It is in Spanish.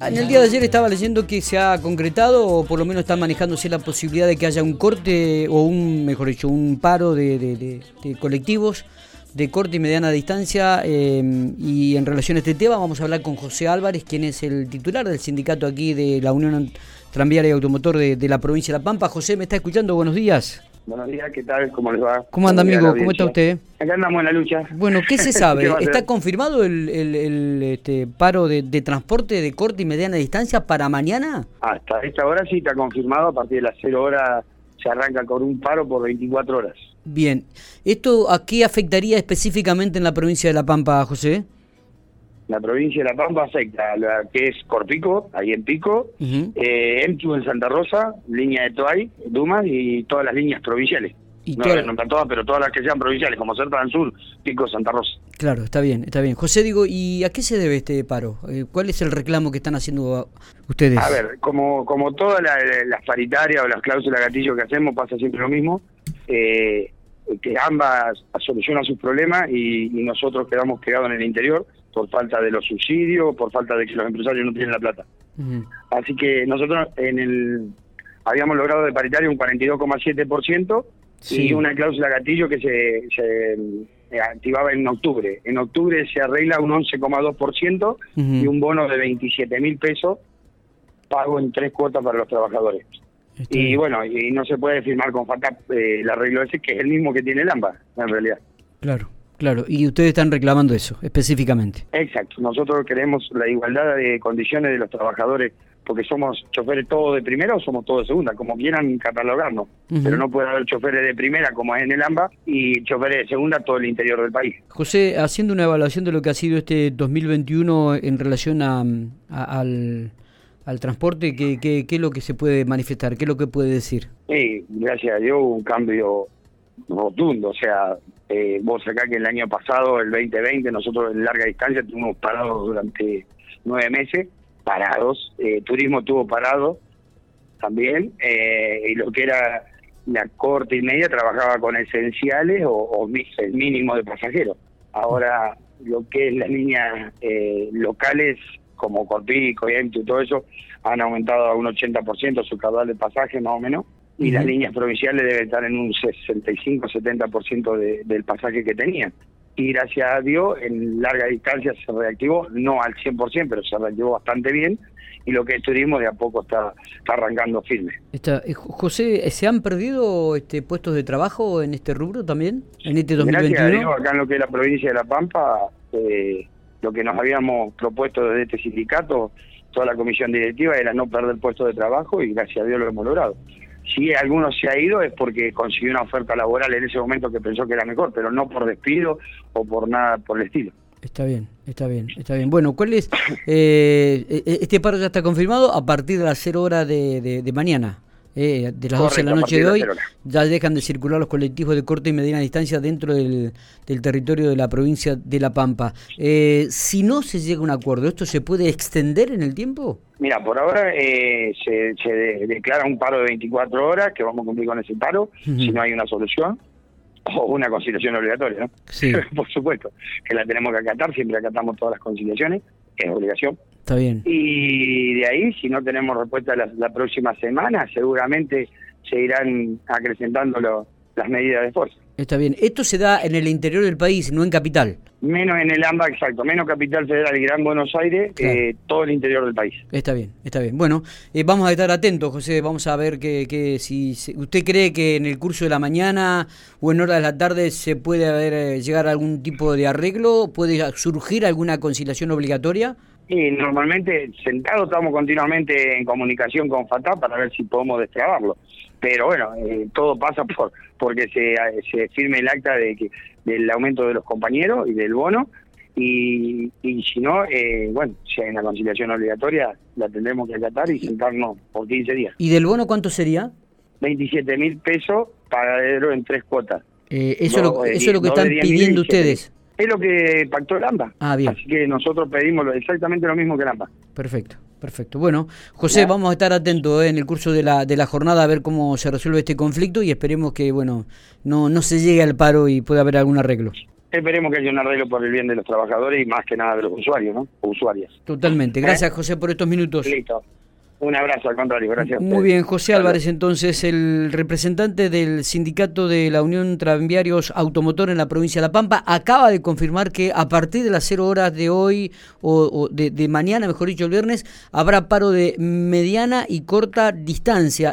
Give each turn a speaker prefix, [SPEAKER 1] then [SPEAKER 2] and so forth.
[SPEAKER 1] En el día de ayer estaba leyendo que se ha concretado, o por lo menos está manejándose la posibilidad de que haya un corte, o un, mejor dicho, un paro de, de- colectivos de corta y mediana distancia. eh, y en relación a este tema vamos a hablar con José Álvarez, quien es el titular del sindicato aquí de la Unión Tranviaria y Automotor de la provincia de La Pampa. José, ¿me está escuchando? Buenos días.
[SPEAKER 2] Buenos días, ¿qué tal? ¿Cómo les va?
[SPEAKER 1] ¿Cómo anda, amigo? ¿Cómo está usted?
[SPEAKER 2] Acá andamos en la lucha.
[SPEAKER 1] Bueno, ¿qué se sabe?
[SPEAKER 2] ¿Qué va a
[SPEAKER 1] ¿Está confirmado el, el- el, este, paro de, de transporte de corta y mediana distancia para mañana?
[SPEAKER 2] Hasta esta hora sí está confirmado, a partir de las 0 horas se arranca con un paro por 24 horas.
[SPEAKER 1] Bien, ¿esto a qué afectaría específicamente en la provincia de La Pampa, José?
[SPEAKER 2] La provincia de La Pampa afecta a la que es Corpico, ahí en Pico,
[SPEAKER 1] Ujú.
[SPEAKER 2] eh, Emtu en Santa Rosa, línea de Toay, Dumas y todas las líneas provinciales.
[SPEAKER 1] Y
[SPEAKER 2] no a nombrar todas, pero todas las que sean provinciales, como Certa del Sur, Pico, Santa Rosa.
[SPEAKER 1] Claro, está bien, está bien. José, digo, ¿y a qué se debe este paro? Eh, ¿Cuál es el reclamo que están haciendo ustedes?
[SPEAKER 2] A ver, como, como todas la- las paritarias o las cláusulas gatillo que hacemos, pasa siempre lo mismo, eh, que ambas solucionan sus problemas y, y nosotros quedamos quedados en el interior por falta de los subsidios, por falta de que los empresarios no tienen la plata. Así que nosotros en el habíamos logrado de paritario un 42,7%
[SPEAKER 1] Sí.
[SPEAKER 2] y una cláusula gatillo que se, se, eh, activaba en octubre. En octubre se arregla un 11,2% y
[SPEAKER 1] Ujú.
[SPEAKER 2] un bono de 27 mil pesos pago en tres cuotas para los trabajadores. Y bueno, y no se puede firmar con FACAP eh, el arreglo ese, que es el mismo que tiene el AMBA, en realidad.
[SPEAKER 1] Claro, claro. Y ustedes están reclamando eso, específicamente.
[SPEAKER 2] Exacto, nosotros queremos la igualdad de condiciones de los trabajadores, porque somos choferes todos de primera o somos todos de segunda, como quieran catalogarnos. Pero no puede haber choferes de primera, como es en el AMBA, y choferes de segunda todo el interior del país.
[SPEAKER 1] José, haciendo una evaluación de lo que ha sido este 2021 en relación a, a- al, al transporte, ¿qué, qué, qué es lo que se puede manifestar? ¿Qué es lo que puede decir?
[SPEAKER 2] Sí, gracias a Dios un cambio rotundo. O sea, eh, vos acá que el año pasado, el 2020, nosotros en larga distancia estuvimos parados durante nueve meses, parados. Eh, turismo tuvo parado también. eh, y lo que era la corte y media trabajaba con esenciales o, o el mínimo de pasajeros. Ahora, lo que es las líneas eh, locales como Corpico y todo eso han aumentado a un 80% su caudal de pasaje más o menos y las líneas provinciales deben estar en un 65-70% de, del pasaje que tenían. Y gracias a Dios, en larga distancia se reactivó, no al 100%, pero se reactivó bastante bien. Y lo que es turismo de a poco está, está arrancando firme.
[SPEAKER 1] Está, eh, Jo- José, ¿se han perdido este, puestos de trabajo en este rubro también? ¿En este
[SPEAKER 2] Gracias a
[SPEAKER 1] 2021?
[SPEAKER 2] Dios, acá en lo que es la provincia de La Pampa, eh, lo que nos habíamos propuesto desde este sindicato, toda la comisión directiva, era no perder puestos de trabajo y gracias a Dios lo hemos logrado. Si alguno se ha ido es porque consiguió una oferta laboral en ese momento que pensó que era mejor, pero no por despido o por nada por el estilo.
[SPEAKER 1] Está bien, está bien, está bien. Bueno, ¿cuál es? eh, eh, este paro ya está confirmado a partir de las 0 horas de mañana. Eh, de las 12 de la
[SPEAKER 2] Correcto,
[SPEAKER 1] noche de hoy
[SPEAKER 2] las 0 horas.
[SPEAKER 1] ya dejan de circular los colectivos de corta y mediana distancia dentro del, del territorio de la provincia de La Pampa. Eh, si no se llega a un acuerdo, ¿esto se puede extender en el tiempo?
[SPEAKER 2] Mira, por ahora eh, se, se de- declara un paro de 24 horas, que vamos a cumplir con ese paro, si no hay una solución, o una conciliación obligatoria, ¿no?
[SPEAKER 1] Sí.
[SPEAKER 2] por supuesto, que la tenemos que acatar, siempre acatamos todas las conciliaciones, es obligación.
[SPEAKER 1] Está bien.
[SPEAKER 2] Y de ahí, si no tenemos respuesta la, la próxima semana, seguramente se irán acrecentando lo- las medidas de fuerza.
[SPEAKER 1] Está bien. Esto se da en el interior del país, no en capital.
[SPEAKER 2] Menos en el AMBA, exacto, menos Capital Federal y Gran Buenos Aires,
[SPEAKER 1] Claro.
[SPEAKER 2] eh, todo el interior del país.
[SPEAKER 1] Está bien, está bien. Bueno, eh, vamos a estar atentos, José. Vamos a ver que, que si si- usted cree que en el curso de la mañana o en horas de la tarde se puede haber, eh, llegar a algún tipo de arreglo, puede surgir alguna conciliación obligatoria.
[SPEAKER 2] Y normalmente, sentados estamos continuamente en comunicación con FATA para ver si podemos destrabarlo. Pero bueno, eh, todo pasa por porque se, se firme el acta de que del aumento de los compañeros y del bono. Y, y si no, eh, bueno, si hay una conciliación obligatoria, la tendremos que acatar y sentarnos por 15 días.
[SPEAKER 1] ¿Y del bono cuánto sería?
[SPEAKER 2] 27 mil pesos pagadero en tres cuotas.
[SPEAKER 1] Eh, eso,
[SPEAKER 2] Dos,
[SPEAKER 1] lo-
[SPEAKER 2] eh,
[SPEAKER 1] eso es lo que están
[SPEAKER 2] 10.000 y
[SPEAKER 1] pidiendo
[SPEAKER 2] 7.000.
[SPEAKER 1] ustedes.
[SPEAKER 2] Es lo que pactó el AMBA.
[SPEAKER 1] Ah, bien.
[SPEAKER 2] Así que nosotros pedimos exactamente lo mismo que el AMBA.
[SPEAKER 1] Perfecto, perfecto. Bueno, José,
[SPEAKER 2] Ya.
[SPEAKER 1] vamos a estar atentos eh, en el curso de la, de la jornada a ver cómo se resuelve este conflicto y esperemos que, bueno, no, no se llegue al paro y pueda haber algún arreglo.
[SPEAKER 2] esperemos que haya un arreglo por el bien de los trabajadores y más que nada de los usuarios, ¿no? O usuarias.
[SPEAKER 1] Totalmente. Gracias, José, por estos minutos.
[SPEAKER 2] Listo. Un abrazo, al contrario, gracias.
[SPEAKER 1] Muy bien, José Álvarez, entonces, el representante del sindicato de la Unión Tranviarios Automotor en la provincia de La Pampa, acaba de confirmar que a partir de las cero horas de hoy, o, de, de mañana, mejor dicho, el viernes, habrá paro de mediana y corta distancia.